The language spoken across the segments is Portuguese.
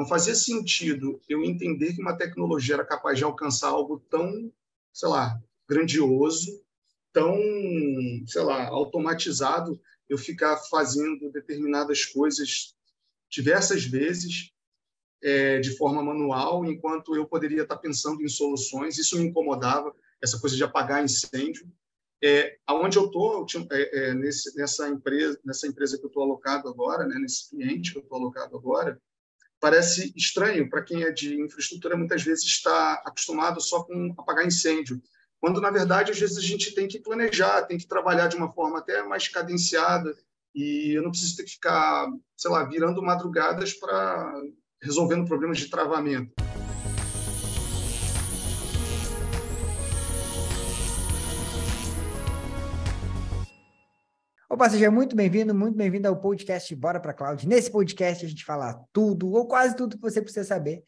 não fazia sentido eu entender que uma tecnologia era capaz de alcançar algo tão, sei lá, grandioso, tão, sei lá, automatizado, eu ficar fazendo determinadas coisas diversas vezes é, de forma manual, enquanto eu poderia estar pensando em soluções. Isso me incomodava, essa coisa de apagar incêndio. É, aonde eu estou, é, é, nessa empresa, nessa empresa que eu estou alocado agora, né, nesse cliente que eu estou alocado agora, parece estranho para quem é de infraestrutura, muitas vezes está acostumado só com apagar incêndio, quando na verdade às vezes a gente tem que planejar, tem que trabalhar de uma forma até mais cadenciada e eu não preciso ter que ficar, sei lá, virando madrugadas para resolvendo problemas de travamento. Opa, seja muito bem-vindo, muito bem-vindo ao podcast Bora para Cloud. Nesse podcast a gente fala tudo ou quase tudo que você precisa saber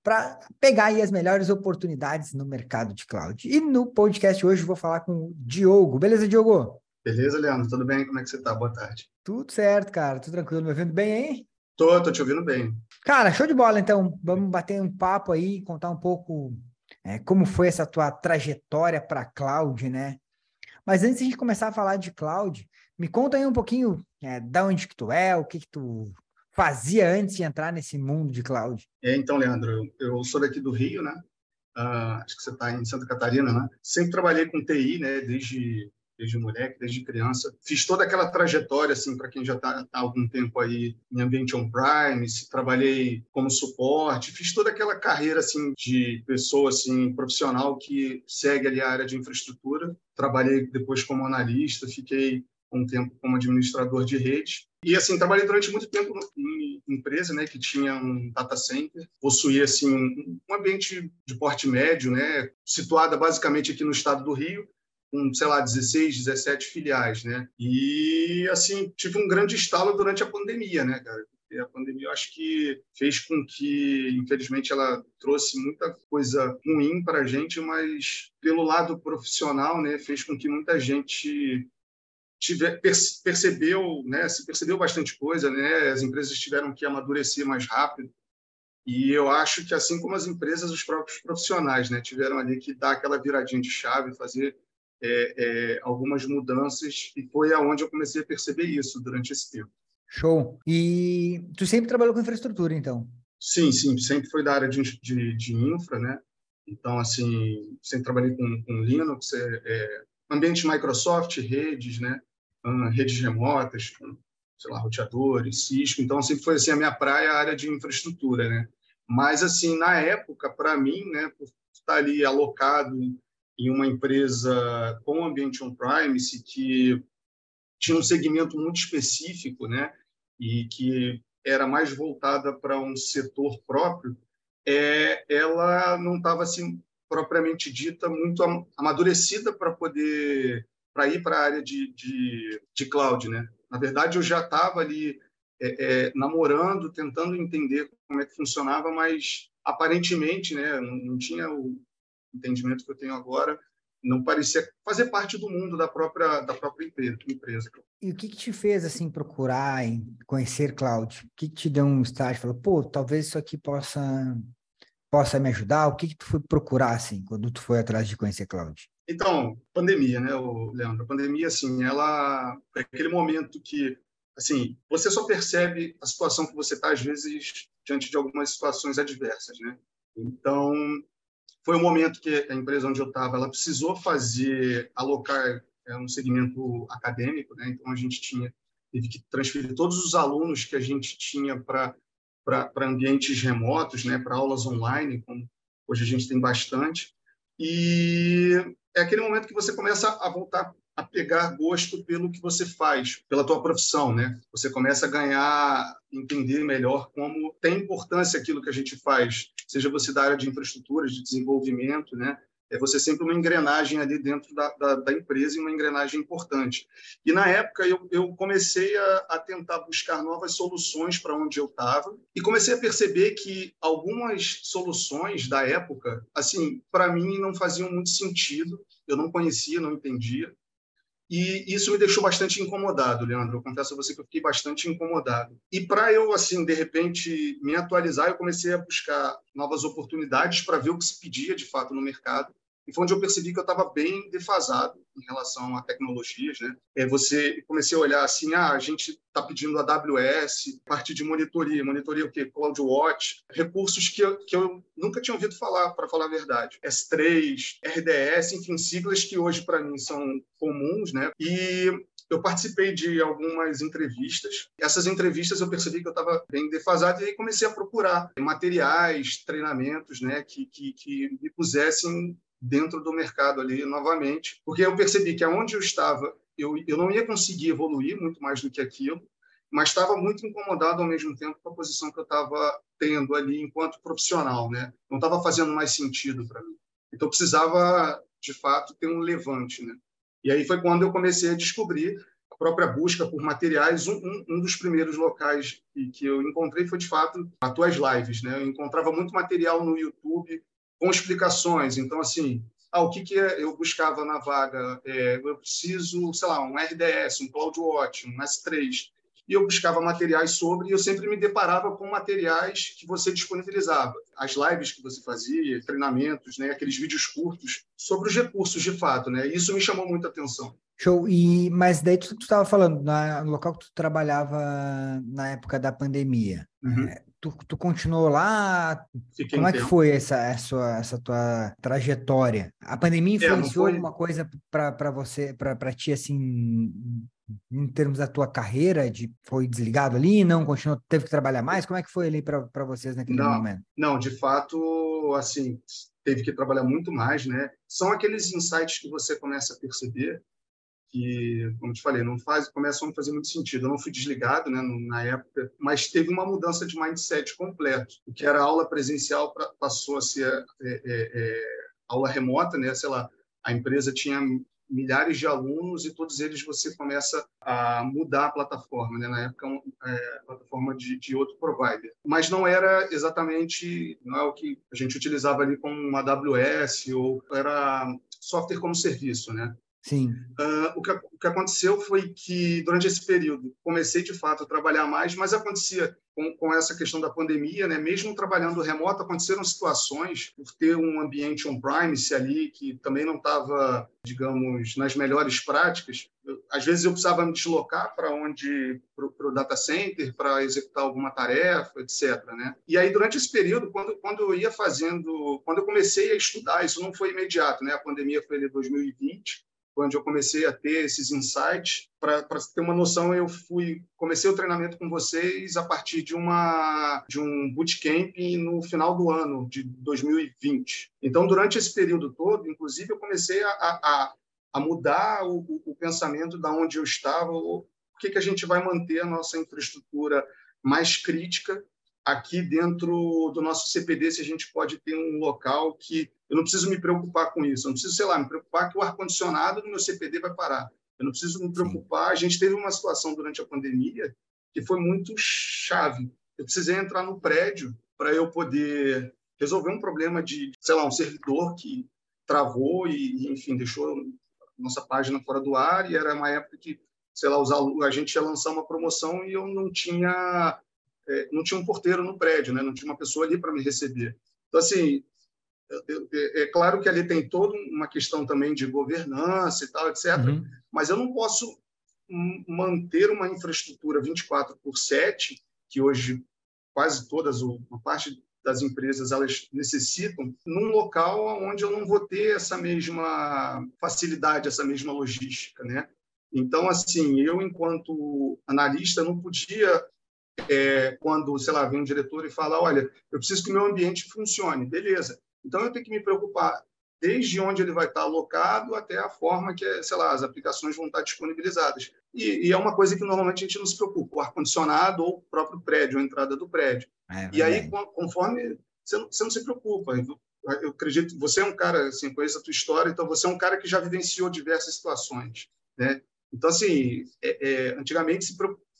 para pegar aí as melhores oportunidades no mercado de cloud. E no podcast hoje eu vou falar com o Diogo. Beleza, Diogo? Beleza, Leandro? Tudo bem? Como é que você está? Boa tarde. Tudo certo, cara. Tudo tranquilo. Me ouvindo bem aí? Tô, tô te ouvindo bem. Cara, show de bola, então. Vamos bater um papo aí, contar um pouco é, como foi essa tua trajetória para cloud, né? Mas antes de a gente começar a falar de cloud, me conta aí um pouquinho é, da onde que tu é, o que que tu fazia antes de entrar nesse mundo de cloud. É, então, Leandro, eu, sou daqui do Rio, né? Uh, acho que você está em Santa Catarina, né? Sempre trabalhei com TI, né? Desde desde moleque, desde criança. Fiz toda aquela trajetória, assim, para quem já está há algum tempo aí em ambiente on-prime, trabalhei como suporte, fiz toda aquela carreira, assim, de pessoa, assim, profissional que segue ali a área de infraestrutura. Trabalhei depois como analista, fiquei um tempo como administrador de rede. E, assim, trabalhei durante muito tempo em empresa, né, que tinha um data center, possuía, assim, um, ambiente de porte médio, né, situada basicamente aqui no estado do Rio, com, sei lá, 16, 17 filiais, né? E, assim, tive um grande estalo durante a pandemia, né, cara? A pandemia, eu acho que fez com que, infelizmente, ela trouxe muita coisa ruim para a gente, mas pelo lado profissional, né, fez com que muita gente tiver, percebeu, né, se percebeu bastante coisa, né, as empresas tiveram que amadurecer mais rápido, e eu acho que assim como as empresas, os próprios profissionais, né, tiveram ali que dar aquela viradinha de chave, fazer é, é, algumas mudanças, e foi aonde eu comecei a perceber isso durante esse tempo. Show. E tu sempre trabalhou com infraestrutura, então? Sim, sim, sempre foi da área de, de, de infra, né? Então, assim, sempre trabalhei com, com Linux, é, é ambiente Microsoft, redes, né? redes remotas, sei lá, roteadores, Cisco. Então, sempre foi assim a minha praia, a área de infraestrutura, né? Mas assim, na época, para mim, né, por estar ali alocado em uma empresa com ambiente on-premise que tinha um segmento muito específico, né, e que era mais voltada para um setor próprio, é, ela não estava assim propriamente dita muito amadurecida para poder para ir para a área de, de, de, cloud, né? Na verdade, eu já estava ali é, é, namorando, tentando entender como é que funcionava, mas aparentemente, né, não, não tinha o entendimento que eu tenho agora, não parecia fazer parte do mundo da própria da própria empresa. E o que, que te fez assim procurar conhecer cloud? O que, que te deu um estágio? Falou, pô, talvez isso aqui possa possa me ajudar? O que, que tu foi procurar assim quando tu foi atrás de conhecer cloud? Então, pandemia, né, Leandro? A pandemia, assim, ela é aquele momento que, assim, você só percebe a situação que você está às vezes diante de algumas situações adversas, né? Então, foi um momento que a empresa onde eu estava, ela precisou fazer alocar é, um segmento acadêmico, né? Então a gente tinha teve que transferir todos os alunos que a gente tinha para ambientes remotos, né? Para aulas online, como hoje a gente tem bastante. E é aquele momento que você começa a voltar a pegar gosto pelo que você faz, pela tua profissão, né? Você começa a ganhar, entender melhor como tem importância aquilo que a gente faz, seja você da área de infraestrutura, de desenvolvimento, né? É você sempre uma engrenagem ali dentro da, da, da empresa e uma engrenagem importante. E na época eu, eu comecei a, a tentar buscar novas soluções para onde eu estava e comecei a perceber que algumas soluções da época, assim, para mim não faziam muito sentido. Eu não conhecia, não entendia E isso me deixou bastante incomodado, Leandro. Eu confesso a você que eu fiquei bastante incomodado. E para eu, assim, de repente, me atualizar, eu comecei a buscar novas oportunidades para ver o que se pedia de fato no mercado e foi onde eu percebi que eu estava bem defasado em relação a tecnologias, né? É, você comecei a olhar assim, ah, a gente está pedindo AWS, parte de monitoria, monitoria o quê? CloudWatch, recursos que eu, que eu nunca tinha ouvido falar, para falar a verdade. S3, RDS, enfim, siglas que hoje para mim são comuns, né? E eu participei de algumas entrevistas. Essas entrevistas eu percebi que eu estava bem defasado e aí comecei a procurar materiais, treinamentos, né, que, que, que me pusessem dentro do mercado ali novamente, porque eu percebi que aonde eu estava, eu, eu não ia conseguir evoluir muito mais do que aquilo, mas estava muito incomodado ao mesmo tempo com a posição que eu estava tendo ali enquanto profissional, né? Não estava fazendo mais sentido para mim. Então precisava, de fato, ter um levante, né? E aí foi quando eu comecei a descobrir a própria busca por materiais. Um, um, um dos primeiros locais que, que eu encontrei foi, de fato, as tuas lives, né? Eu encontrava muito material no YouTube com explicações. Então, assim, ah, o que, que é, eu buscava na vaga? É, eu preciso, sei lá, um RDS, um CloudWatch, um S3. E eu buscava materiais sobre, e eu sempre me deparava com materiais que você disponibilizava. As lives que você fazia, treinamentos, né, aqueles vídeos curtos sobre os recursos de fato. Né? Isso me chamou muita atenção. Show. E, mas daí tu estava falando, na, no local que tu trabalhava na época da pandemia. Uhum. É, tu, tu continuou lá? Fiquei Como é que foi essa, essa, essa tua trajetória? A pandemia é, influenciou é, alguma coisa para você, para ti, assim, em termos da tua carreira? De, foi desligado ali? Não continuou? Teve que trabalhar mais? Como é que foi ali para vocês naquele não, momento? Não, de fato, assim, teve que trabalhar muito mais, né? São aqueles insights que você começa a perceber que, como te falei, não faz, começam a fazer muito sentido. Eu não fui desligado, né, na época, mas teve uma mudança de mindset completo. O que era aula presencial pra, passou a ser é, é, é, aula remota, né? Sei lá, a empresa tinha milhares de alunos e todos eles você começa a mudar a plataforma, né? Na época, é, plataforma de, de, outro provider. Mas não era exatamente, não é o que a gente utilizava ali como uma AWS ou era software como serviço, né? Sim. Uh, o, que, o que aconteceu foi que, durante esse período, comecei de fato a trabalhar mais, mas acontecia com, com essa questão da pandemia, né? mesmo trabalhando remoto, aconteceram situações, por ter um ambiente on-premise ali, que também não estava, digamos, nas melhores práticas. Eu, às vezes eu precisava me deslocar para onde, para o data center, para executar alguma tarefa, etc. Né? E aí, durante esse período, quando, quando eu ia fazendo, quando eu comecei a estudar, isso não foi imediato, né? a pandemia foi em 2020, onde eu comecei a ter esses insights. Para ter uma noção, eu fui comecei o treinamento com vocês a partir de uma de um bootcamp no final do ano de 2020. Então, durante esse período todo, inclusive, eu comecei a, a, a mudar o, o, pensamento da onde eu estava. O que que a gente vai manter a nossa infraestrutura mais crítica aqui dentro do nosso CPD, se a gente pode ter um local que eu não preciso me preocupar com isso. Eu não preciso, sei lá, me preocupar que o ar-condicionado do meu CPD vai parar. Eu não preciso me preocupar. A gente teve uma situação durante a pandemia que foi muito chave. Eu precisei entrar no prédio para eu poder resolver um problema de, sei lá, um servidor que travou e, enfim, deixou nossa página fora do ar. E era uma época que, sei lá, os alunos, a gente ia lançar uma promoção e eu não tinha, é, não tinha um porteiro no prédio, né? Não tinha uma pessoa ali para me receber. Então, assim, é claro que ali tem toda uma questão também de governança e tal, etc. Uhum. Mas eu não posso manter uma infraestrutura 24 por 7, que hoje quase todas, uma parte das empresas, elas necessitam, num local onde eu não vou ter essa mesma facilidade, essa mesma logística, né? Então, assim, eu, enquanto analista, não podia, é, quando, sei lá, vem um diretor e fala, olha, eu preciso que o meu ambiente funcione. Beleza, então, eu tenho que me preocupar desde onde ele vai estar alocado até a forma que, sei lá, as aplicações vão estar disponibilizadas. E, e é uma coisa que normalmente a gente não se preocupa, o ar-condicionado ou o próprio prédio, a entrada do prédio. É, e aí, conforme... Você não, você não se preocupa. Eu acredito você é um cara, assim, conhece a tua história, então você é um cara que já vivenciou diversas situações, né? Então, assim, é, é, antigamente se,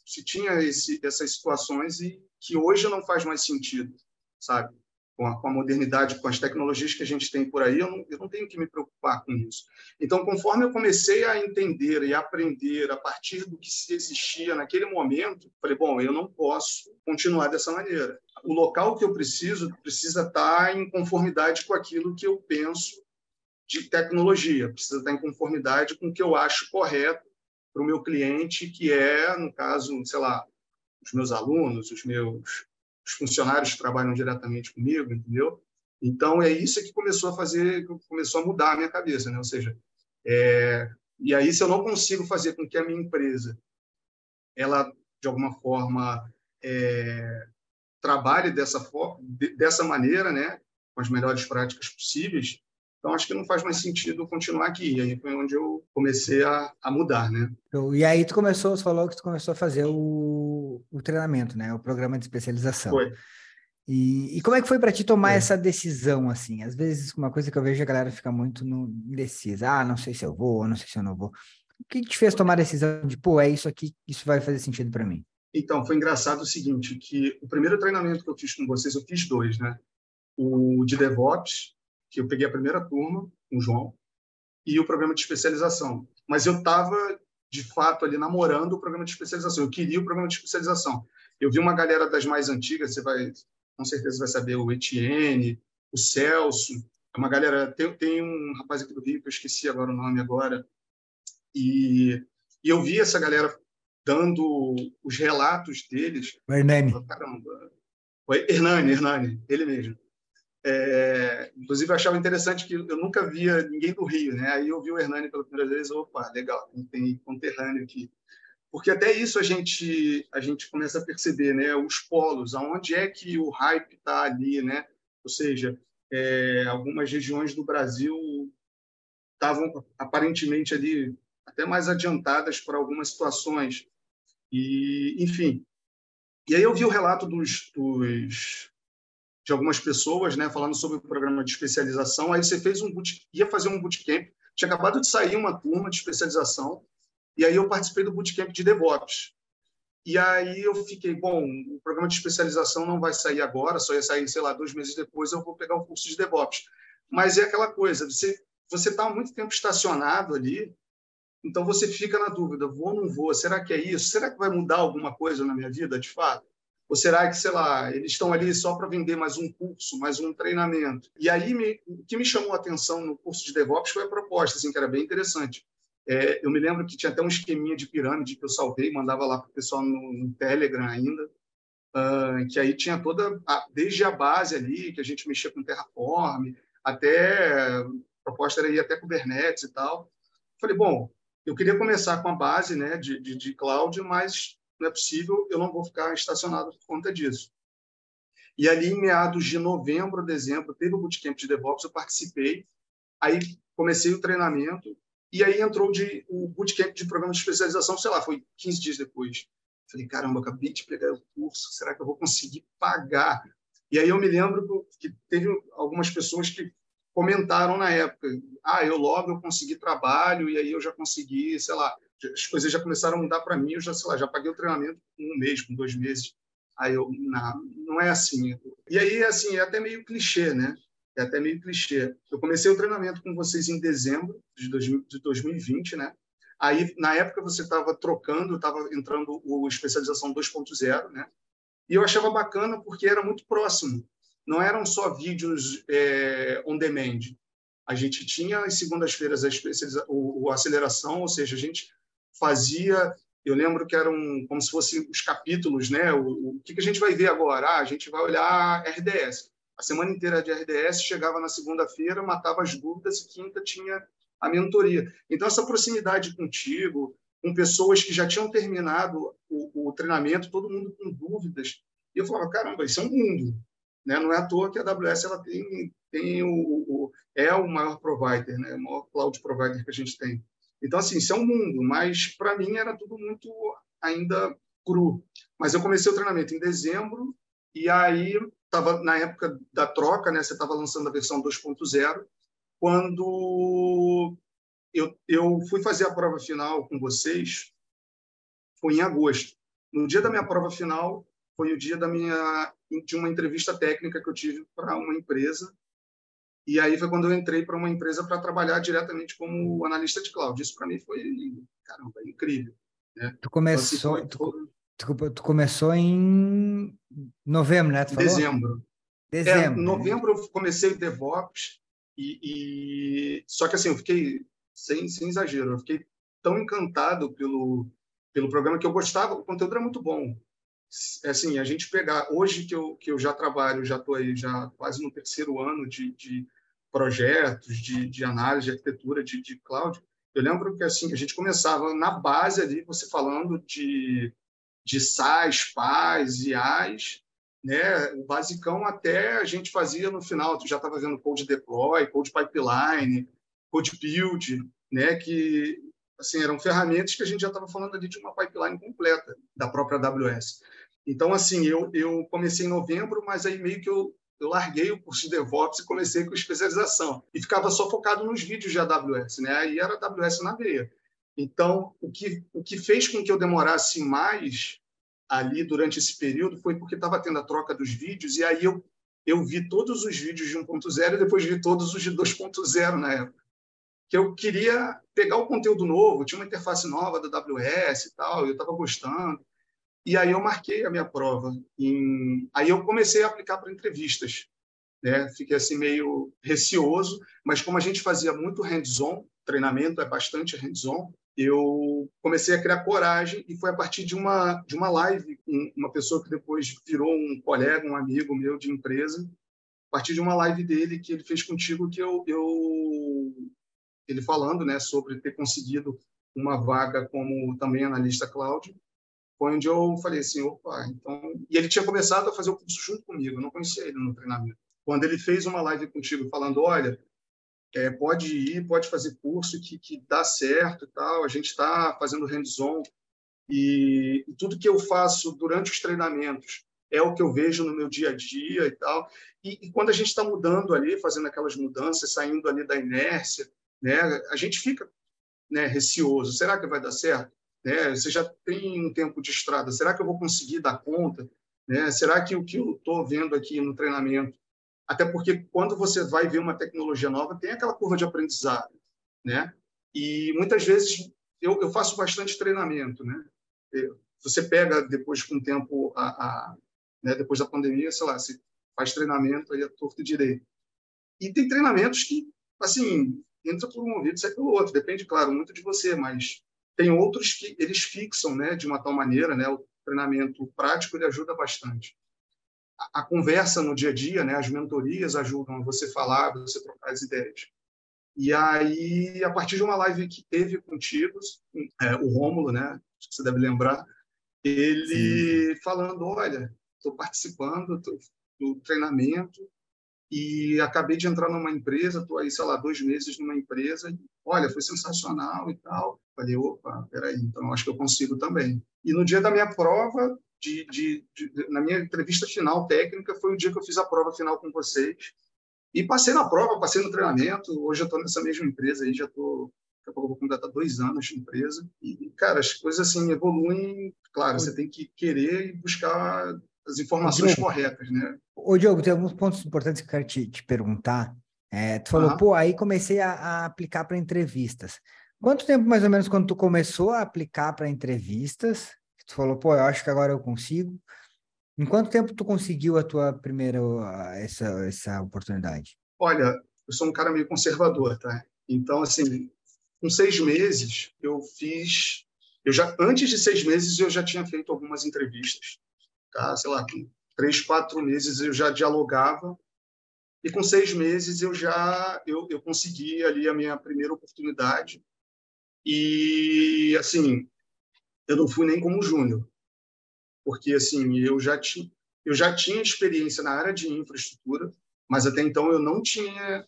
se tinha esse, essas situações e que hoje não faz mais sentido, sabe? com a, com a, modernidade, com as tecnologias que a gente tem por aí, eu não, eu não tenho que me preocupar com isso. Então, conforme eu comecei a entender e aprender a partir do que se existia naquele momento, falei, bom, eu não posso continuar dessa maneira. O local que eu preciso precisa estar em conformidade com aquilo que eu penso de tecnologia, precisa estar em conformidade com o que eu acho correto para o meu cliente, que é, no caso, sei lá, os meus alunos, os meus os funcionários que trabalham diretamente comigo, entendeu? Então é isso que começou a fazer, começou a mudar a minha cabeça, né? Ou seja, é, e aí se eu não consigo fazer com que a minha empresa ela de alguma forma é, trabalhe dessa dessa maneira, né? Com as melhores práticas possíveis, então, acho que não faz mais sentido continuar aqui. E aí foi onde eu comecei a, a mudar, né? E aí tu começou, você falou que tu começou a fazer o, o treinamento, né? O programa de especialização. Foi. E, e como é que foi para ti tomar foi. essa decisão, assim? Às vezes, uma coisa que eu vejo a galera fica muito no, indecisa. Ah, não sei se eu vou, não sei se eu não vou. O que te fez tomar a decisão de, pô, é isso aqui, isso vai fazer sentido para mim? Então, foi engraçado o seguinte, que o primeiro treinamento que eu fiz com vocês, eu fiz dois, né? O de DevOps, que eu peguei a primeira turma com o João e o programa de especialização. Mas eu estava, de fato, ali namorando o programa de especialização. Eu queria o programa de especialização. Eu vi uma galera das mais antigas, você vai, com certeza vai saber, o Etienne, o Celso, é uma galera... Tem, tem um rapaz aqui do Rio, que eu esqueci agora o nome agora, e, e eu vi essa galera dando os relatos deles. O Hernani. Caramba. Hernani, Hernani, ele mesmo. É, inclusive, eu achava interessante que eu nunca via ninguém do Rio, né? Aí eu vi o Hernani pela primeira vez, opa, legal, tem conterrâneo aqui. Porque até isso a gente a gente começa a perceber, né? Os polos, aonde é que o hype está ali, né? Ou seja, é, algumas regiões do Brasil estavam aparentemente ali até mais adiantadas para algumas situações. E, enfim. E aí eu vi o relato dos, dos de algumas pessoas, né, falando sobre o programa de especialização. Aí você fez um boot, ia fazer um bootcamp, tinha acabado de sair uma turma de especialização, e aí eu participei do bootcamp de DevOps. E aí eu fiquei, bom, o programa de especialização não vai sair agora, só ia sair, sei lá, dois meses depois eu vou pegar o curso de DevOps. Mas é aquela coisa, você você está muito tempo estacionado ali, então você fica na dúvida, vou ou não vou? Será que é isso? Será que vai mudar alguma coisa na minha vida, de fato? Ou será que, sei lá, eles estão ali só para vender mais um curso, mais um treinamento? E aí, me, o que me chamou a atenção no curso de DevOps foi a proposta, assim, que era bem interessante. É, eu me lembro que tinha até um esqueminha de pirâmide que eu salvei, mandava lá para o pessoal no, no, Telegram ainda, uh, que aí tinha toda, a, desde a base ali, que a gente mexia com Terraform, até, a proposta era ir até Kubernetes e tal. Falei, bom, eu queria começar com a base né, de, de, de cloud, mas não é possível, eu não vou ficar estacionado por conta disso. E ali, em meados de novembro, dezembro, teve o bootcamp de DevOps, eu participei, aí comecei o treinamento, e aí entrou de, o bootcamp de programa de especialização, sei lá, foi 15 dias depois. Falei, caramba, acabei de pegar o curso, será que eu vou conseguir pagar? E aí eu me lembro que teve algumas pessoas que comentaram na época, ah, eu logo eu consegui trabalho, e aí eu já consegui, sei lá, as coisas já começaram a mudar para mim, eu já, sei lá, já paguei o treinamento um mês, com dois meses. Aí eu, não, não é assim. E aí, assim, é até meio clichê, né? É até meio clichê. Eu comecei o treinamento com vocês em dezembro de, 2020, né? Aí, na época, você estava trocando, estava entrando o especialização 2.0, né? E eu achava bacana porque era muito próximo. Não eram só vídeos é, on demand. A gente tinha às segundas-feiras a, o, a aceleração, ou seja, a gente fazia. Eu lembro que eram como se fossem os capítulos, né? O, o que, que a gente vai ver agora? Ah, a gente vai olhar RDS. A semana inteira de RDS chegava na segunda-feira, matava as dúvidas e quinta tinha a mentoria. Então, essa proximidade contigo, com pessoas que já tinham terminado o, o treinamento, todo mundo com dúvidas. E eu falava, caramba, isso é um mundo. Né? Não é à toa que a AWS ela tem, tem o, o, é o maior provider, né? o maior cloud provider que a gente tem. Então, assim, isso é um mundo, mas para mim era tudo muito ainda cru. Mas eu comecei o treinamento em dezembro, e aí estava na época da troca, né? Você estava lançando a versão 2.0, quando eu, eu fui fazer a prova final com vocês, foi em agosto. No dia da minha prova final, foi o dia da minha de uma entrevista técnica que eu tive para uma empresa. E aí foi quando eu entrei para uma empresa para trabalhar diretamente como analista de cloud. Isso para mim foi, caramba, incrível. Né? Tu começou, então, assim, tu, tu, tu, começou em novembro, né? Dezembro. Dezembro. É, novembro eu comecei DevOps e, e, só que assim eu fiquei sem, sem exagero, eu fiquei tão encantado pelo pelo programa que eu gostava, o conteúdo era muito bom. É assim, a gente pegar hoje que eu que eu já trabalho, já estou aí já quase no terceiro ano de, de projetos de, de análise de arquitetura de, de cloud. Eu lembro que assim a gente começava na base ali, você falando de de SaaS, PaaS, IaaS, né? O basicão até a gente fazia no final, tu já estava fazendo code deploy, code pipeline, code build, né? Que assim eram ferramentas que a gente já estava falando ali de uma pipeline completa da própria AWS. Então assim eu eu comecei em novembro, mas aí meio que eu eu larguei o curso de DevOps e comecei com especialização e ficava só focado nos vídeos de AWS, né? Aí era AWS na veia. Então, o que, o que fez com que eu demorasse mais ali durante esse período foi porque estava tendo a troca dos vídeos, e aí eu, eu vi todos os vídeos de 1.0 e depois vi todos os de 2.0 na época. Que eu queria pegar o conteúdo novo, tinha uma interface nova da AWS e tal, eu estava gostando. E aí eu marquei a minha prova. Em... Aí eu comecei a aplicar para entrevistas. Né? Fiquei assim meio receoso, mas como a gente fazia muito hands-on, treinamento é bastante hands-on, eu comecei a criar coragem e foi a partir de uma de uma live uma pessoa que depois virou um colega, um amigo meu de empresa, a partir de uma live dele que ele fez contigo que eu, eu ele falando, né, sobre ter conseguido uma vaga como também analista cloud, foi onde eu falei assim, opa, então, e ele tinha começado a fazer o curso junto comigo, eu não conhecia ele no treinamento. Quando ele fez uma live contigo falando, olha, é, pode ir, pode fazer curso que, que dá certo e tal. A gente está fazendo hands-on e, e, tudo que eu faço durante os treinamentos é o que eu vejo no meu dia a dia e tal. E, e quando a gente está mudando ali, fazendo aquelas mudanças, saindo ali da inércia, né, a gente fica né, receoso. Será que vai dar certo? Né? Você já tem um tempo de estrada. Será que eu vou conseguir dar conta? Né? Será que o que eu estou vendo aqui no treinamento até porque quando você vai ver uma tecnologia nova, tem aquela curva de aprendizado, né? E muitas vezes eu, eu faço bastante treinamento, né? Você pega depois com o tempo, a, a né, depois da pandemia, sei lá, você faz treinamento aí a torto e direito. E tem treinamentos que, assim, entra por um ouvido, sai pelo outro. Depende, claro, muito de você, mas tem outros que eles fixam, né, de uma tal maneira, né? O treinamento prático ele ajuda bastante a conversa no dia a dia, né, as mentorias ajudam você falar, você trocar as ideias. E aí, a partir de uma live que teve contigo, é, o Rômulo, né, você deve lembrar, ele Sim. falando, olha, estou participando tô, do treinamento e acabei de entrar numa empresa, estou aí, sei lá, dois meses numa empresa, e, olha, foi sensacional e tal. Falei, opa, peraí, então acho que eu consigo também. E no dia da minha prova, de, de, de, na minha entrevista final técnica foi o dia que eu fiz a prova final com vocês e passei na prova, passei no treinamento. Hoje eu estou nessa mesma empresa aí, já estou daqui a pouco eu vou completar dois anos de empresa e cara as coisas assim evoluem. Claro, você tem que querer e buscar as informações Diogo, corretas, né? Ô Diogo, tem alguns pontos importantes que eu quero te, te perguntar. É, tu falou, pô, aí comecei a, a aplicar para entrevistas. Quanto tempo mais ou menos quando tu começou a aplicar para entrevistas Tu falou, pô, eu acho que agora eu consigo. Em quanto tempo tu conseguiu a tua primeira essa essa oportunidade? Olha, eu sou um cara meio conservador, tá? Então, assim, com seis meses eu fiz, eu já antes de seis meses eu já tinha feito algumas entrevistas, tá? Sei lá, com três, quatro meses eu já dialogava e com seis meses eu já eu, eu consegui ali a minha primeira oportunidade e assim eu não fui nem como júnior, porque assim eu já tinha eu já tinha experiência na área de infraestrutura, mas até então eu não tinha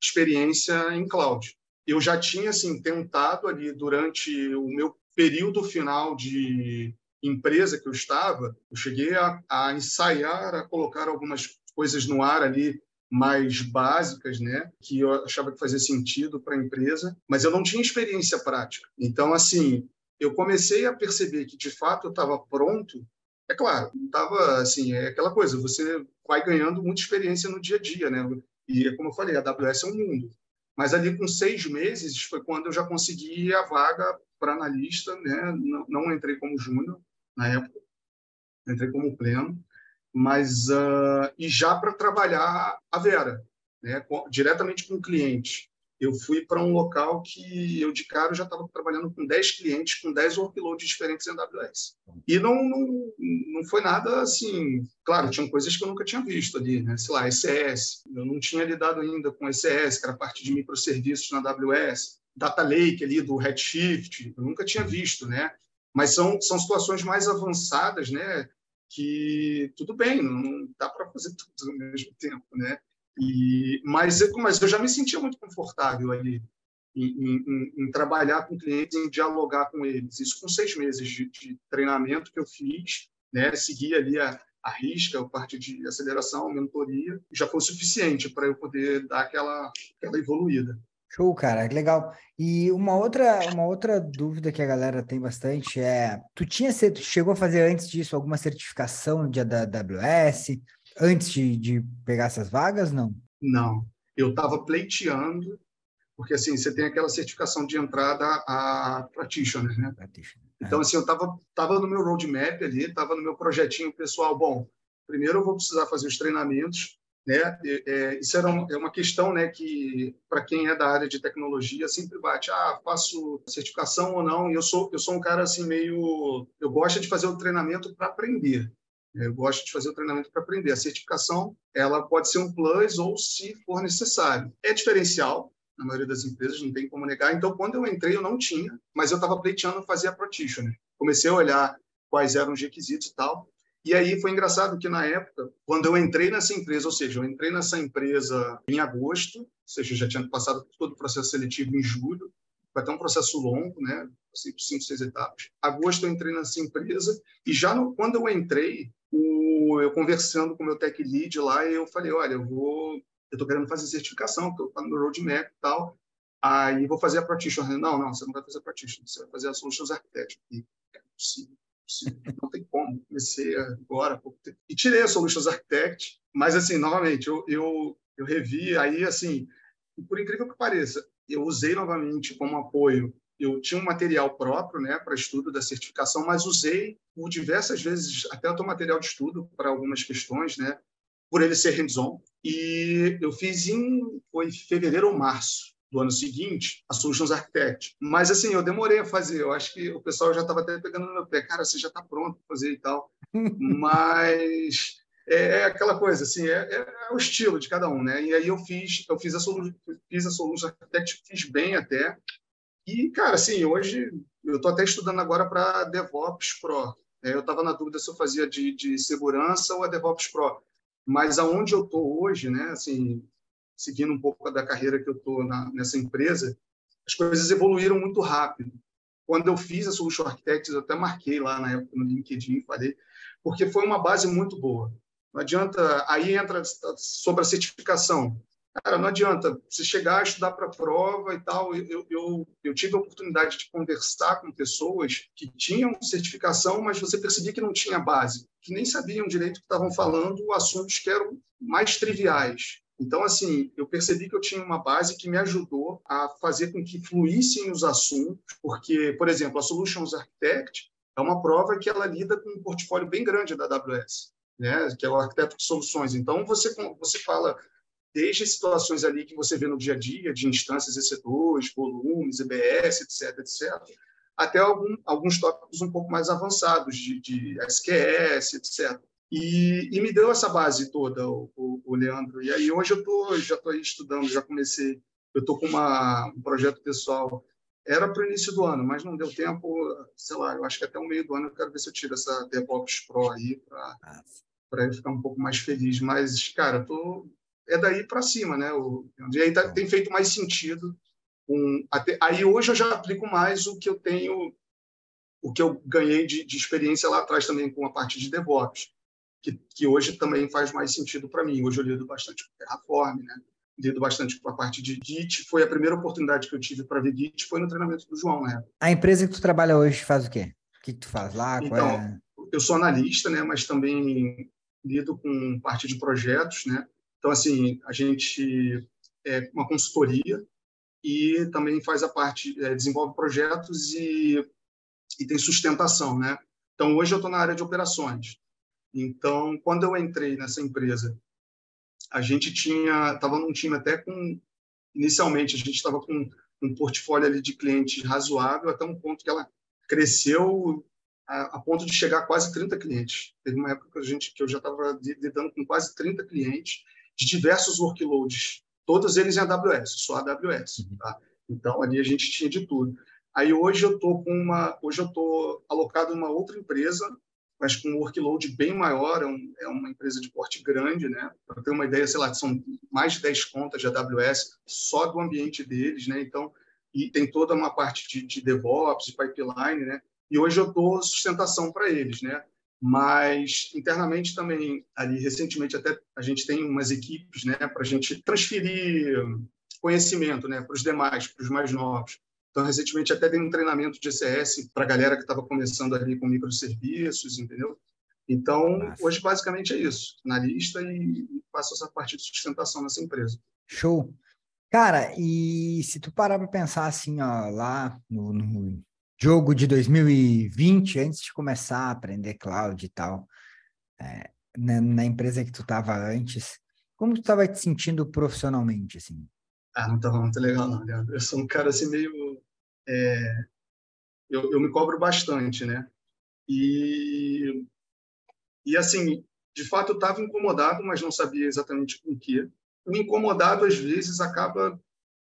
experiência em cloud. Eu já tinha assim tentado ali durante o meu período final de empresa que eu estava, eu cheguei a, a ensaiar, a colocar algumas coisas no ar ali mais básicas, né, que eu achava que fazia sentido para a empresa, mas eu não tinha experiência prática. Então, assim, eu comecei a perceber que de fato eu estava pronto É claro, estava assim, é aquela coisa, você vai ganhando muita experiência no dia a dia, né? E como eu falei, a AWS é um mundo. Mas ali com seis meses foi quando eu já consegui a vaga para analista, né? Não, não entrei como júnior na época, entrei como pleno, mas uh, e já para trabalhar a Vera, né? Com, diretamente com o cliente eu fui para um local que eu de cara já estava trabalhando com 10 clientes, com 10 workloads diferentes em AWS. E não, não, não foi nada assim. Claro, tinham coisas que eu nunca tinha visto ali, né? Sei lá, ECS. Eu não tinha lidado ainda com ECS, que era parte de microserviços na AWS. Data Lake ali do Redshift, eu nunca tinha visto, né? Mas são, são situações mais avançadas, né? Que tudo bem, não dá para fazer tudo ao mesmo tempo, né? E, mas, mas eu já me sentia muito confortável ali em, em, em, trabalhar com clientes, em dialogar com eles. Isso com seis meses de, de treinamento que eu fiz, né? Segui ali a, a risca, a parte de aceleração, mentoria, já foi suficiente para eu poder dar aquela, aquela evoluída. Show, cara, legal. E uma outra, uma outra dúvida que a galera tem bastante é: tu tinha tu chegou a fazer antes disso alguma certificação de AWS? antes de, de pegar essas vagas, não? Não. Eu estava pleiteando, porque assim, você tem aquela certificação de entrada a practitioner, né? Practitioner. É. Então, assim, eu estava tava no meu roadmap ali, estava no meu projetinho pessoal. Bom, primeiro eu vou precisar fazer os treinamentos, né? É, isso era uma, é uma questão, né, que para quem é da área de tecnologia sempre bate, ah, faço certificação ou não. E eu sou eu sou um cara assim meio, eu gosto de fazer o treinamento para aprender. Eu gosto de fazer o treinamento para aprender. A certificação, ela pode ser um plus ou se for necessário. É diferencial, na maioria das empresas, não tem como negar. Então, quando eu entrei, eu não tinha, mas eu estava pleiteando fazer a practitioner. Comecei a olhar quais eram os requisitos e tal. E aí foi engraçado que, na época, quando eu entrei nessa empresa, ou seja, eu entrei nessa empresa em agosto, ou seja, já tinha passado todo o processo seletivo em julho, foi até um processo longo, né? Cinco, cinco, seis etapas. Agosto eu entrei nessa empresa e já no, quando eu entrei, o, eu conversando com o meu tech lead lá, eu falei, olha, eu vou, eu estou querendo fazer certificação, estou no meu roadmap e tal, aí vou fazer a practitioner. Não, não, você não vai fazer a practitioner, você vai fazer a solutions architect. E, é possível, possível, não tem como. Comecei agora, e tirei a solutions architect, mas assim, novamente, eu, eu, eu revi, aí assim, por incrível que pareça, eu usei novamente como apoio eu tinha um material próprio né, para estudo da certificação, mas usei por diversas vezes até o teu material de estudo para algumas questões, né, por ele ser hands-on. E eu fiz em foi fevereiro ou março do ano seguinte a Solutions Architect. Mas assim, eu demorei a fazer. Eu acho que o pessoal já estava até pegando no meu pé. Cara, você já está pronto para fazer e tal. mas é, é, aquela coisa, assim, é, é, é, o estilo de cada um, né? E aí eu fiz, eu fiz a Solutions, fiz a Solutions Architect, fiz bem até, e, cara, assim, hoje eu estou até estudando agora para DevOps Pro. É, eu estava na dúvida se eu fazia de, de segurança ou a DevOps Pro. Mas aonde eu estou hoje, né, assim, seguindo um pouco da carreira que eu estou nessa empresa, as coisas evoluíram muito rápido. Quando eu fiz a Solution Architects, eu até marquei lá na época no LinkedIn, falei, porque foi uma base muito boa. Não adianta, aí entra sobre a certificação. Cara, não adianta você chegar a estudar para a prova e tal. Eu, eu, eu tive a oportunidade de conversar com pessoas que tinham certificação, mas você percebia que não tinha base, que nem sabiam direito que estavam falando assuntos que eram mais triviais. Então, assim, eu percebi que eu tinha uma base que me ajudou a fazer com que fluíssem os assuntos, porque, por exemplo, a Solutions Architect é uma prova que ela lida com um portfólio bem grande da AWS, né? que é o arquiteto de soluções. Então, você, você fala desde situações ali que você vê no dia a dia, de instâncias EC2, volumes, EBS, etc., etc., até algum, alguns tópicos um pouco mais avançados, de, de SQS, etc. E, e, me deu essa base toda, o, o, o Leandro. E aí hoje eu tô, já estou estudando, já comecei, eu estou com uma, um projeto pessoal, era para o início do ano, mas não deu tempo, sei lá, eu acho que até o meio do ano eu quero ver se eu tiro essa DevOps Pro aí para eu ficar um pouco mais feliz. Mas, cara, estou é daí para cima, né? O, e aí tá, tem feito mais sentido. Um, até, aí hoje eu já aplico mais o que eu tenho, o que eu ganhei de, de experiência lá atrás também com a parte de DevOps, que, que hoje também faz mais sentido para mim. Hoje eu lido bastante com Terraform, né? lido bastante com a parte de Git. Foi a primeira oportunidade que eu tive para ver Git, foi no treinamento do João, né? A empresa que tu trabalha hoje faz o quê? O que, tu faz lá? Então, é... eu, eu sou analista, né, mas também lido com parte de projetos, né? Então, assim, a gente é uma consultoria e também faz a parte, é, desenvolve projetos e, e tem sustentação, né? Então, hoje eu estou na área de operações. Então, quando eu entrei nessa empresa, a gente tinha, estava num time até com, inicialmente, a gente estava com um portfólio ali de clientes razoável, até um ponto que ela cresceu a, a, ponto de chegar a quase 30 clientes. Teve uma época que, a gente, que eu já estava lidando com quase 30 clientes de diversos workloads, todos eles em AWS, só AWS. Uhum. Tá? Então, ali a gente tinha de tudo. Aí hoje eu estou com uma, hoje eu estou alocado em uma outra empresa, mas com um workload bem maior, é, um, é uma empresa de porte grande, né? Para ter uma ideia, sei lá, são mais de 10 contas de AWS só do ambiente deles, né? Então, e tem toda uma parte de, de DevOps, de pipeline, né? e hoje eu dou sustentação para eles, né? Mas internamente também, ali recentemente até a gente tem umas equipes, né, para a gente transferir conhecimento, né, para os demais, para os mais novos. Então, recentemente até dei um treinamento de ECS para a galera que estava começando ali com microserviços, entendeu? Então, Nossa. hoje basicamente é isso, na lista e faço essa parte de sustentação nessa empresa. Show. Cara, e se tu parar para pensar assim, ó, lá no, no jogo de 2020, antes de começar a aprender cloud e tal, é, na, na, empresa que tu estava antes, como tu estava te sentindo profissionalmente, assim? Ah, não estava muito legal, não, Leandro. Eu sou um cara assim meio... É... Eu, eu me cobro bastante, né? E, e assim, de fato, eu estava incomodado, mas não sabia exatamente com o que. O incomodado, às vezes, acaba,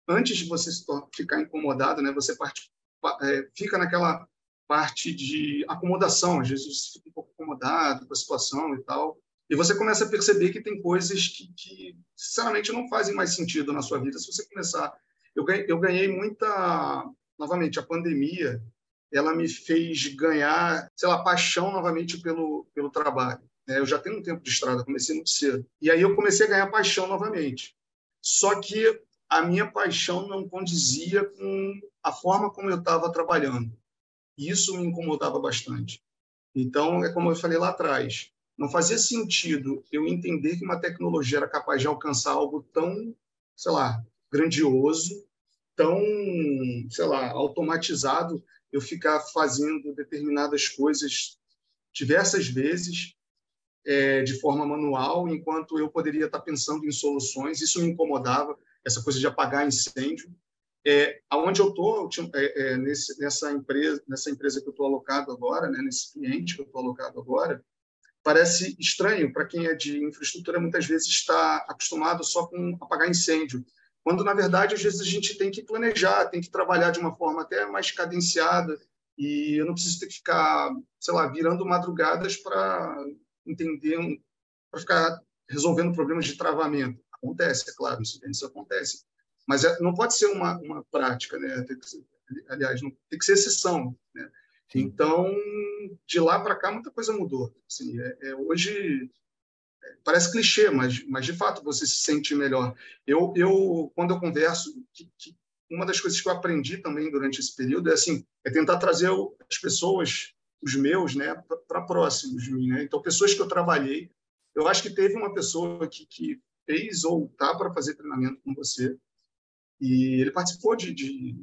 antes de você ficar incomodado, né, você parte, é, fica naquela parte de acomodação, às vezes você fica um pouco incomodado com a situação e tal, e você começa a perceber que tem coisas que, que sinceramente, não fazem mais sentido na sua vida se você começar... Eu ganhei, eu ganhei muita... Novamente, a pandemia, ela me fez ganhar, sei lá, paixão novamente pelo, pelo trabalho. Né? Eu já tenho um tempo de estrada, comecei muito cedo. E aí eu comecei a ganhar paixão novamente. Só que a minha paixão não condizia com a forma como eu estava trabalhando. E isso me incomodava bastante. Então, é como eu falei lá atrás, não fazia sentido eu entender que uma tecnologia era capaz de alcançar algo tão, sei lá, grandioso, tão, sei lá, automatizado, eu ficar fazendo determinadas coisas diversas vezes é, de forma manual, enquanto eu poderia estar pensando em soluções. Isso me incomodava essa coisa de apagar incêndio. É, aonde eu estou, é, é, nessa empresa, nessa empresa que eu estou alocado agora, né, nesse cliente que eu estou alocado agora, parece estranho para quem é de infraestrutura, muitas vezes está acostumado só com apagar incêndio, quando na verdade às vezes a gente tem que planejar, tem que trabalhar de uma forma até mais cadenciada e eu não preciso ter que ficar, sei lá, virando madrugadas para entender, para ficar resolvendo problemas de travamento. Acontece, é claro, isso, isso acontece. Mas é, não pode ser uma, uma prática, né? Ser, aliás, não, tem que ser exceção, né? Então, de lá para cá, muita coisa mudou. Assim, é, é, hoje, é, parece clichê, mas, mas de fato você se sente melhor. Eu, eu quando eu converso, que, que uma das coisas que eu aprendi também durante esse período é assim, é tentar trazer as pessoas, os meus, né, para próximos de mim. Né? Então, pessoas que eu trabalhei, eu acho que teve uma pessoa que, que fez ou tá para fazer treinamento com você. E ele participou de, de,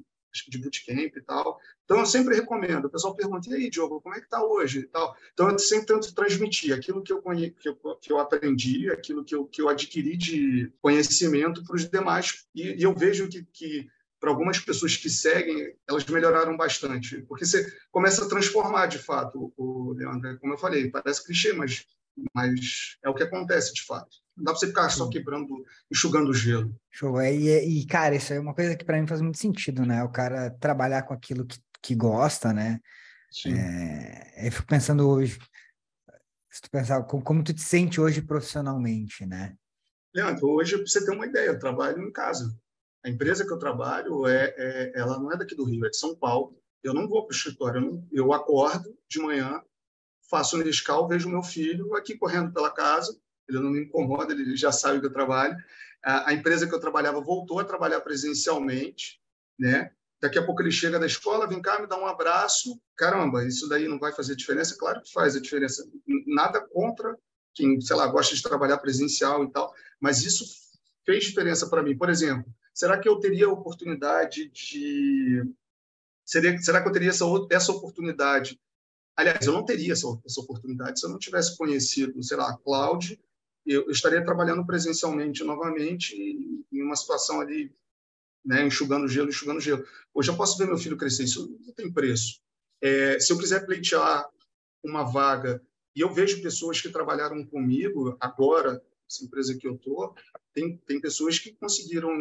de bootcamp e tal. Então, eu sempre recomendo. O pessoal pergunta, e aí, Diogo, como é que está hoje e tal. Então, eu sempre tento transmitir aquilo que eu, conhe... que eu, que eu aprendi, aquilo que eu, que eu adquiri de conhecimento para os demais. E, e, eu vejo que, que para algumas pessoas que seguem, elas melhoraram bastante. Porque você começa a transformar, de fato, o Leandro. Como eu falei, parece clichê, mas, mas é o que acontece, de fato. Não dá para você ficar só quebrando, enxugando o gelo. Show. E, e, cara, isso é uma coisa que para mim faz muito sentido, né? O cara trabalhar com aquilo que, que gosta, né? Sim. É, eu fico pensando hoje, se tu pensar, como, como tu te sente hoje profissionalmente, né? Leandro, hoje, para você ter uma ideia, eu trabalho em casa. A empresa que eu trabalho, é, é ela não é daqui do Rio, é de São Paulo. Eu não vou para o escritório, eu, não, eu acordo de manhã, faço o Nescau, vejo meu filho aqui correndo pela casa, ele não me incomoda, ele já sabe que eu trabalho. A, empresa que eu trabalhava voltou a trabalhar presencialmente, né? Daqui a pouco ele chega da escola, vem cá, me dá um abraço. Caramba, isso daí não vai fazer diferença? Claro que faz a diferença. Nada contra quem, sei lá, gosta de trabalhar presencial e tal, mas isso fez diferença para mim. Por exemplo, será que eu teria a oportunidade de. Seria, será que eu teria essa, essa oportunidade? Aliás, eu não teria essa, essa oportunidade se eu não tivesse conhecido, sei lá, a Cloud. Eu, estaria trabalhando presencialmente novamente em uma situação ali né, enxugando gelo, enxugando gelo. Hoje eu posso ver meu filho crescer, isso não tem preço. É, se eu quiser pleitear uma vaga, e eu vejo pessoas que trabalharam comigo agora, essa empresa que eu estou, tem, tem pessoas que conseguiram,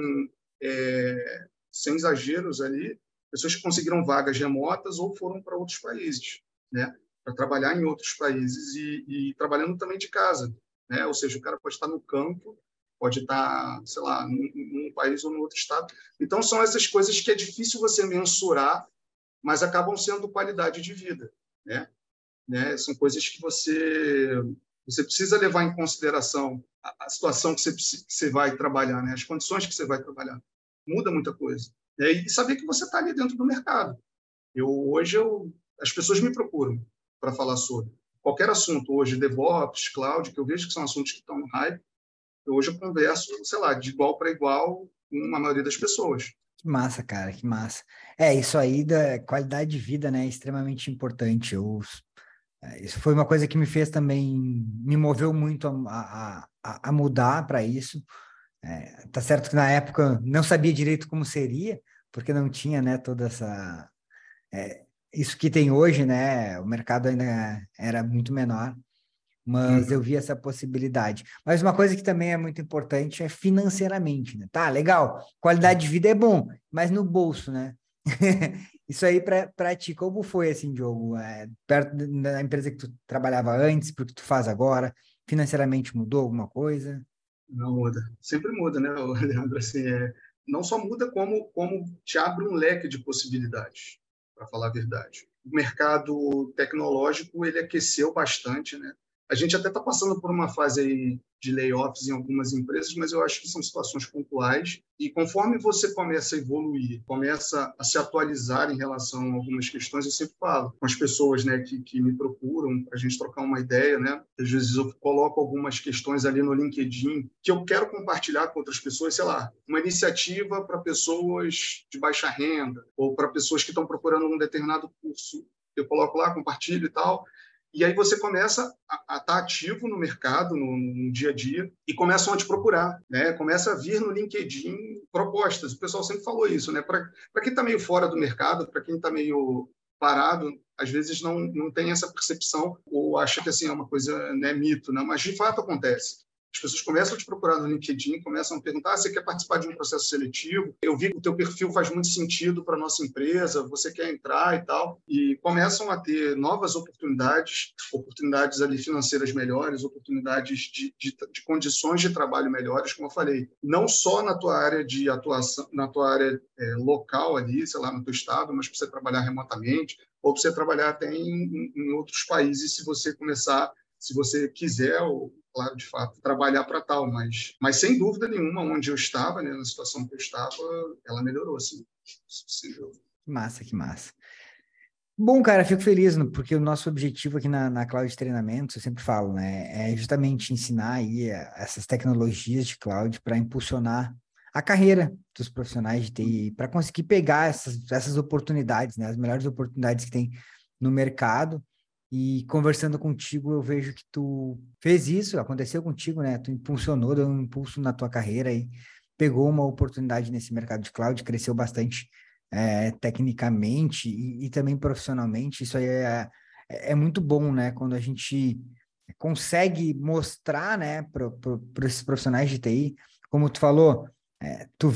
é, sem exageros ali, pessoas que conseguiram vagas remotas ou foram para outros países, né, para trabalhar em outros países e, e trabalhando também de casa. Né? Ou seja, o cara pode estar no campo pode estar, sei lá, num, num, país ou no outro estado. Então, são essas coisas que é difícil você mensurar, mas acabam sendo qualidade de vida, né? né? São coisas que você você precisa levar em consideração a, situação que você, que você vai trabalhar, né? As condições que você vai trabalhar. Muda muita coisa. Né? E saber que você está ali dentro do mercado. Eu hoje eu as pessoas me procuram para falar sobre qualquer assunto hoje, DevOps, cloud, que eu vejo que são assuntos que estão no hype, Hoje eu converso, sei lá, de igual para igual com a maioria das pessoas. Que massa, cara, que massa. É, isso aí da qualidade de vida, né, é extremamente importante. Eu, é, isso foi uma coisa que me fez também, me moveu muito a, a, a mudar para isso. É, tá certo que na época não sabia direito como seria, porque não tinha, né, toda essa... É, isso que tem hoje, né, o mercado ainda era muito menor mas uhum. eu vi essa possibilidade. Mas uma coisa que também é muito importante é financeiramente, né? Tá, legal, qualidade de vida é bom, mas no bolso, né? Isso aí para ti, como foi assim, Diogo? É, perto da empresa que tu trabalhava antes, para o que tu faz agora, financeiramente mudou alguma coisa? Não muda, sempre muda, né, Leandro? Assim, é, não só muda, como, como te abre um leque de possibilidades, para falar a verdade. O mercado tecnológico ele aqueceu bastante, né? A gente até está passando por uma fase aí de layoffs em algumas empresas, mas eu acho que são situações pontuais. E conforme você começa a evoluir, começa a se atualizar em relação a algumas questões, eu sempre falo com as pessoas né, que, que me procuram para a gente trocar uma ideia. Né? Às vezes eu coloco algumas questões ali no LinkedIn que eu quero compartilhar com outras pessoas, sei lá, uma iniciativa para pessoas de baixa renda ou para pessoas que estão procurando um determinado curso. Eu coloco lá, compartilho e tal. E aí você começa a estar tá ativo no mercado, no, no, dia a dia, e começam a te procurar, né? Começa a vir no LinkedIn propostas. O pessoal sempre falou isso, né? Para quem está meio fora do mercado, para quem está meio parado, às vezes não, não tem essa percepção ou acha que assim é uma coisa né, mito, né? Mas de fato acontece. As pessoas começam a te procurar no LinkedIn, começam a perguntar: ah, você quer participar de um processo seletivo? Eu vi que o teu perfil faz muito sentido para nossa empresa, você quer entrar e tal. E começam a ter novas oportunidades, oportunidades ali financeiras melhores, oportunidades de, de, de condições de trabalho melhores, como eu falei. Não só na tua área de atuação, na tua área é, local ali, sei lá, no teu estado, mas para você trabalhar remotamente, ou para você trabalhar até em, em outros países, se você começar se você quiser, claro, de fato, trabalhar para tal, mas, mas sem dúvida nenhuma, onde eu estava, né, na situação que eu estava, ela melhorou, assim, sem dúvida. Que massa, que massa. Bom, cara, fico feliz, porque o nosso objetivo aqui na, na Cloud de Treinamentos, eu sempre falo, né, é justamente ensinar aí eh, essas tecnologias de cloud para impulsionar a carreira dos profissionais de TI, para conseguir pegar essas, essas oportunidades, né, as melhores oportunidades que tem no mercado e conversando contigo, eu vejo que tu fez isso, aconteceu contigo, né? Tu impulsionou, deu um impulso na tua carreira e pegou uma oportunidade nesse mercado de cloud, cresceu bastante é, tecnicamente e, e, também profissionalmente. Isso aí é, é, é, muito bom, né? Quando a gente consegue mostrar, né, para pro, esses profissionais de TI, como tu falou, é, tu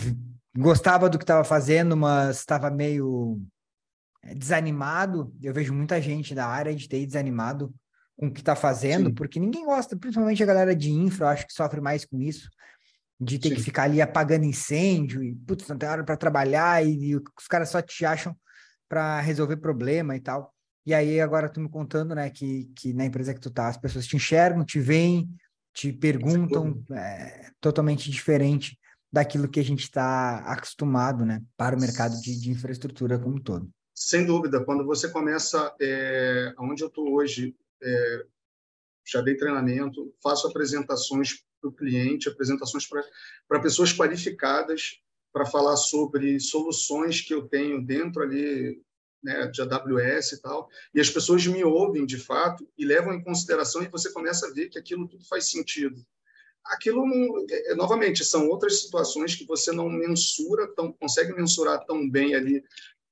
gostava do que estava fazendo, mas estava meio desanimado. Eu vejo muita gente da área de TI desanimado com o que está fazendo, Sim. porque ninguém gosta, principalmente a galera de infra, eu acho que sofre mais com isso, de ter Sim. que ficar ali apagando incêndio e, putz, não tem hora para trabalhar e, e, os caras só te acham para resolver problema e tal. E aí agora tu me contando, né, que, que na empresa que tu tá, as pessoas te enxergam, te veem, te perguntam, é, totalmente diferente daquilo que a gente está acostumado, né, para o mercado de, de, infraestrutura como um todo. Sem dúvida, quando você começa, é, onde eu estou hoje, é, já dei treinamento, faço apresentações para o cliente, apresentações para pessoas qualificadas para falar sobre soluções que eu tenho dentro ali né, de AWS e tal, e as pessoas me ouvem de fato e levam em consideração e você começa a ver que aquilo tudo faz sentido. Aquilo não, é, novamente são outras situações que você não mensura tão consegue mensurar tão bem ali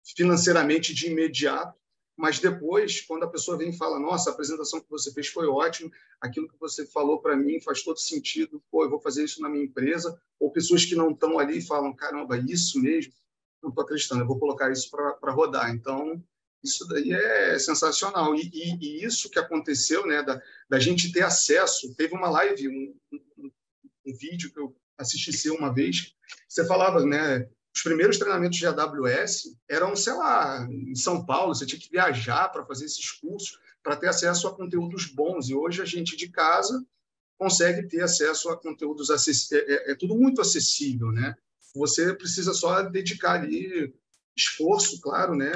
financeiramente de imediato mas depois quando a pessoa vem e fala nossa a apresentação que você fez foi ótima aquilo que você falou para mim faz todo sentido pô eu vou fazer isso na minha empresa ou pessoas que não estão ali falam caramba isso mesmo não estou acreditando eu vou colocar isso para rodar então isso daí é sensacional. E, e, e, isso que aconteceu, né, da, da gente ter acesso. Teve uma live, um, um, um vídeo que eu assisti seu uma vez, você falava, né, os primeiros treinamentos de AWS eram, sei lá, em São Paulo, você tinha que viajar para fazer esses cursos, para ter acesso a conteúdos bons. E hoje a gente de casa consegue ter acesso a conteúdos acessíveis. É, é, é tudo muito acessível, né? Você precisa só dedicar ali esforço, claro, né?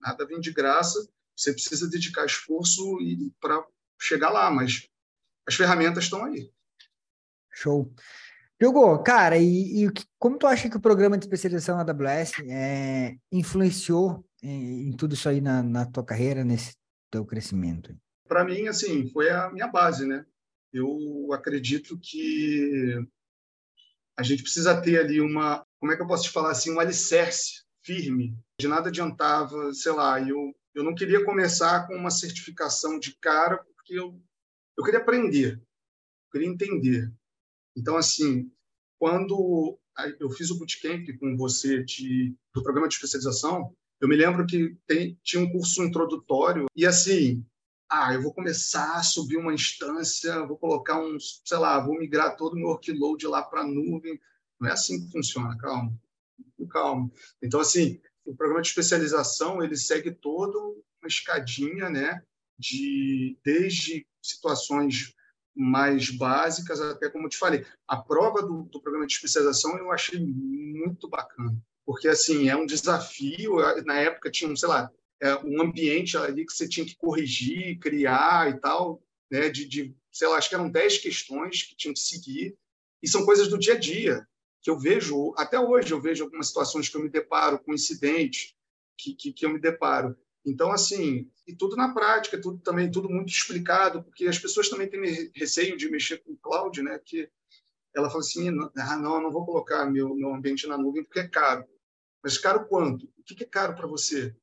Nada vem de graça. Você precisa dedicar esforço para chegar lá, mas as ferramentas estão aí. Show. Diogo, cara, e, e, como tu acha que o programa de especialização na AWS é, influenciou em, em, tudo isso aí na, na tua carreira, nesse teu crescimento? Para mim, assim, foi a minha base, né? Eu acredito que a gente precisa ter ali uma, como é que eu posso te falar assim, um alicerce firme. De nada adiantava, sei lá, eu, eu não queria começar com uma certificação de cara, porque eu, eu queria aprender, eu queria entender. Então, assim, quando eu fiz o bootcamp com você de, do programa de especialização, eu me lembro que tem, tinha um curso introdutório e, assim, ah, eu vou começar a subir uma instância, vou colocar um, sei lá, vou migrar todo o meu workload lá para a nuvem. Não é assim que funciona, calma calma. Então, assim, o programa de especialização ele segue toda uma escadinha, né, de desde situações mais básicas até como eu te falei. A prova do, do programa de especialização eu achei muito bacana, porque assim é um desafio. Na época tinha, sei lá, é, um ambiente ali que você tinha que corrigir, criar e tal, né, de, de sei lá, acho que eram 10 questões que tinham que seguir, e são coisas do dia a dia que eu vejo, até hoje eu vejo algumas situações que eu me deparo com incidentes que, que, que eu me deparo. Então, assim, e tudo na prática, tudo também, tudo muito explicado, porque as pessoas também têm receio de mexer com o cloud, né? Que ela fala assim, ah, não, eu não vou colocar meu, meu ambiente na nuvem porque é caro. Mas caro quanto? O que é caro para você?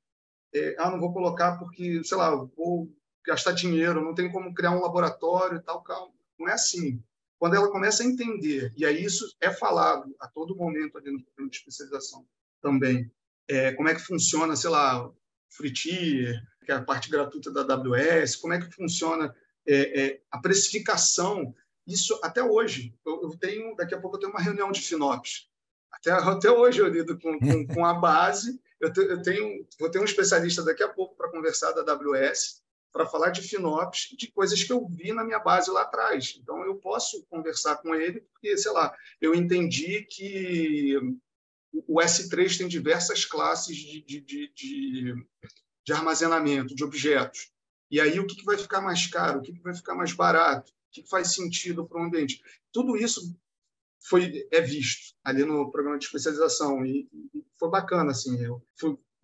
É, ah, não vou colocar porque, sei lá, vou gastar dinheiro, não tem como criar um laboratório e tal, calma. Não é assim. Quando ela começa a entender, e aí isso é falado a todo momento ali no programa de especialização também, é, como é que funciona, sei lá, free tier, que é a parte gratuita da AWS, como é que funciona é, é, a precificação, isso até hoje. Eu, eu, tenho, daqui a pouco eu tenho uma reunião de FinOps. Até, até hoje eu lido com, com, com a base. Eu, te, eu tenho, vou ter um especialista daqui a pouco para conversar da AWS para falar de FinOps, de coisas que eu vi na minha base lá atrás. Então, eu posso conversar com ele, porque, sei lá, eu entendi que o S3 tem diversas classes de, de, de, de, armazenamento de objetos. E aí, o que, vai ficar mais caro? O que, vai ficar mais barato? O que, faz sentido para o ambiente? Tudo isso foi é visto ali no programa de especialização e, e foi bacana assim eu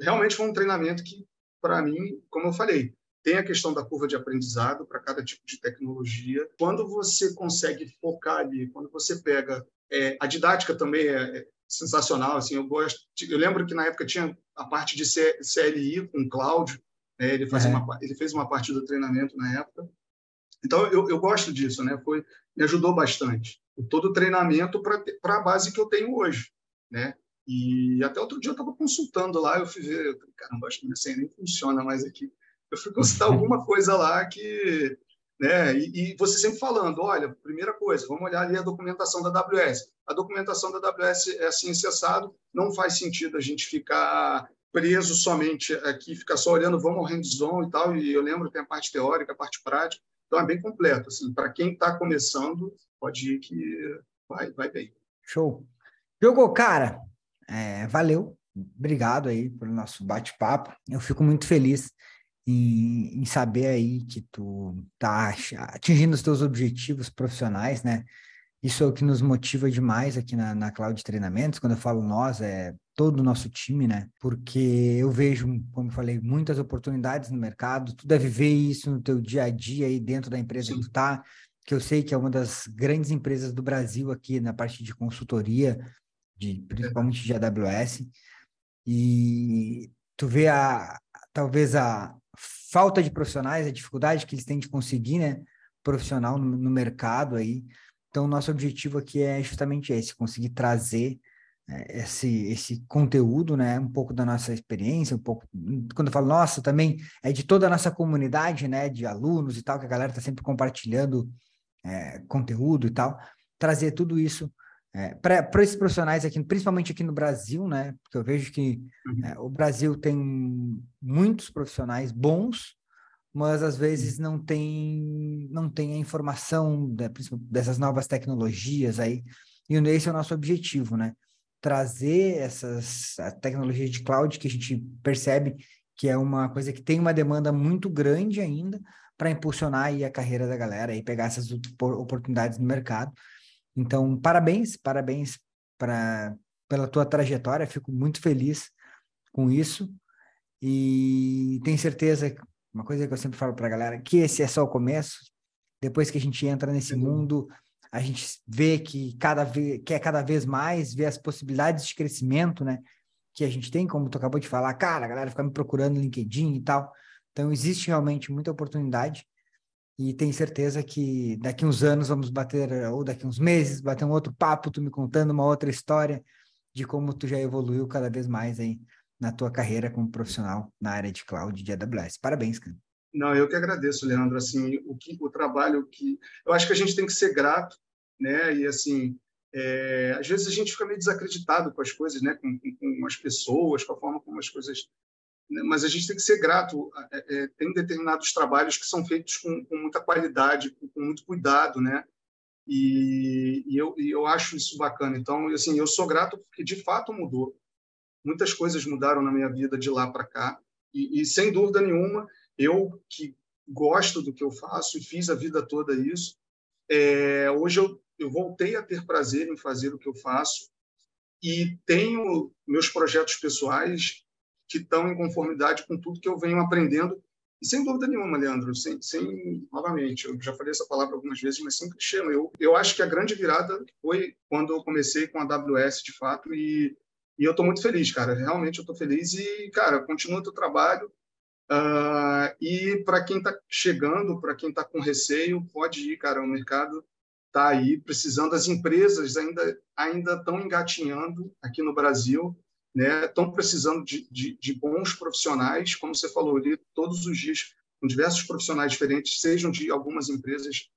realmente foi um treinamento que para mim como eu falei tem a questão da curva de aprendizado para cada tipo de tecnologia. Quando você consegue focar ali, quando você pega é, a didática também é, é, sensacional. Assim, eu gosto. Eu lembro que na época tinha a parte de CLI com o Cláudio. Né? Ele, fazia uma, ele fez uma parte do treinamento na época. Então eu, eu gosto disso, né? Foi me ajudou bastante. Todo o treinamento para a base que eu tenho hoje, né? E até outro dia eu estava consultando lá, eu fui ver, caramba, acho que minha senha nem funciona mais aqui eu fui consultar alguma coisa lá que. Né? E, e, você sempre falando: olha, primeira coisa, vamos olhar ali a documentação da AWS. A documentação da AWS é assim acessado, não faz sentido a gente ficar preso somente aqui, ficar só olhando, vamos ao hands-on e tal. E eu lembro que tem a parte teórica, a parte prática. Então é bem completo. Assim, para quem está começando, pode ir que vai, vai bem. Show. Jogou, cara. É, valeu. Obrigado aí pelo nosso bate-papo. Eu fico muito feliz em, em, saber aí que tu tá atingindo os teus objetivos profissionais, né? Isso é o que nos motiva demais aqui na, na Cloud Treinamentos. Quando eu falo nós, é todo o nosso time, né? Porque eu vejo, como eu falei, muitas oportunidades no mercado. Tu deve ver isso no teu dia a dia aí dentro da empresa Sim. que tu tá, que eu sei que é uma das grandes empresas do Brasil aqui na parte de consultoria, de, principalmente de AWS. E tu vê a talvez a falta de profissionais, a dificuldade que eles têm de conseguir, né, profissional no, no mercado aí. Então, nosso objetivo aqui é justamente esse, conseguir trazer é, esse, esse conteúdo, né? Um pouco da nossa experiência, um pouco. Quando eu falo nossa, também é de toda a nossa comunidade, né? De alunos e tal, que a galera está sempre compartilhando é, conteúdo e tal. Trazer tudo isso é, para esses profissionais aqui, principalmente aqui no Brasil, né? Porque eu vejo que uhum. é, o Brasil tem muitos profissionais bons, mas às vezes não tem, não tem a informação dessas novas tecnologias aí. E esse é o nosso objetivo, né? trazer essas a tecnologia de cloud que a gente percebe que é uma coisa que tem uma demanda muito grande ainda para impulsionar aí a carreira da galera e pegar essas oportunidades no mercado. Então, parabéns, parabéns para pela tua trajetória, fico muito feliz com isso e tenho certeza, uma coisa que eu sempre falo para a galera, que esse é só o começo, depois que a gente entra nesse mundo, a gente vê que cada vez quer cada vez mais ver as possibilidades de crescimento, né? Que a gente tem, como tu acabou de falar, cara, a galera fica me procurando no LinkedIn e tal. Então existe realmente muita oportunidade e tenho certeza que daqui uns anos vamos bater, ou daqui uns meses, bater um outro papo, tu me contando uma outra história de como tu já evoluiu cada vez mais aí na tua carreira como profissional na área de cloud de AWS. Parabéns, cara. Não, eu que agradeço, Leandro. Assim, o que o trabalho que eu acho que a gente tem que ser grato, né? E assim, é, às vezes a gente fica meio desacreditado com as coisas, né? Com, com, com, as pessoas, com a forma como as coisas. Né? Mas a gente tem que ser grato. É, é, tem determinados trabalhos que são feitos com, com muita qualidade, com, com, muito cuidado, né? E, e, eu, e eu acho isso bacana. Então, assim, eu sou grato porque de fato mudou. Muitas coisas mudaram na minha vida de lá para cá. E, e sem dúvida nenhuma eu que gosto do que eu faço e fiz a vida toda isso, é, hoje eu, eu voltei a ter prazer em fazer o que eu faço e tenho meus projetos pessoais que estão em conformidade com tudo que eu venho aprendendo e sem dúvida nenhuma, Leandro, sem, sem novamente, eu já falei essa palavra algumas vezes, mas sempre chama. Eu, eu acho que a grande virada foi quando eu comecei com a AWS, de fato, e, e eu estou muito feliz, cara. Realmente eu estou feliz e, cara, continua o teu trabalho. Uh, e para quem está chegando, para quem está com receio, pode ir, cara. O mercado está aí precisando. As empresas ainda ainda estão engatinhando aqui no Brasil, né? Estão precisando de, de, de, bons profissionais, como você falou ali, todos os dias com diversos profissionais diferentes, sejam de algumas empresas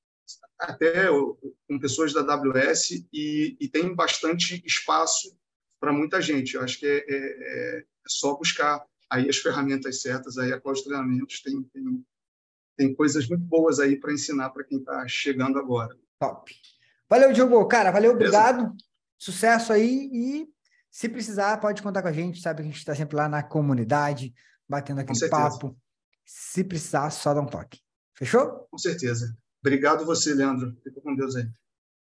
até com pessoas da AWS e, e tem bastante espaço para muita gente. Eu acho que é, é, é só buscar aí as ferramentas certas, aí a Cloud Treinamentos tem, tem, tem coisas muito boas aí para ensinar para quem está chegando agora. Top. Valeu, Diogo. Cara, valeu, obrigado. Sucesso aí e se precisar, pode contar com a gente, sabe que a gente está sempre lá na comunidade, batendo aquele papo. Se precisar, só dá um toque. Fechou? Com certeza. Obrigado você, Leandro. Fica com Deus aí.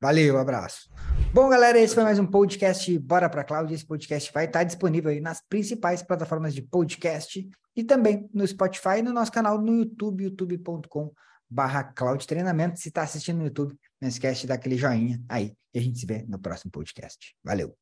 Valeu, abraço. Bom, galera, esse foi mais um podcast Bora para Cloud. Esse podcast vai estar disponível aí nas principais plataformas de podcast e também no Spotify e no nosso canal no YouTube, youtube.com barra Cloud Treinamento. Se está assistindo no YouTube, não esquece de dar aquele joinha aí e a gente se vê no próximo podcast. Valeu!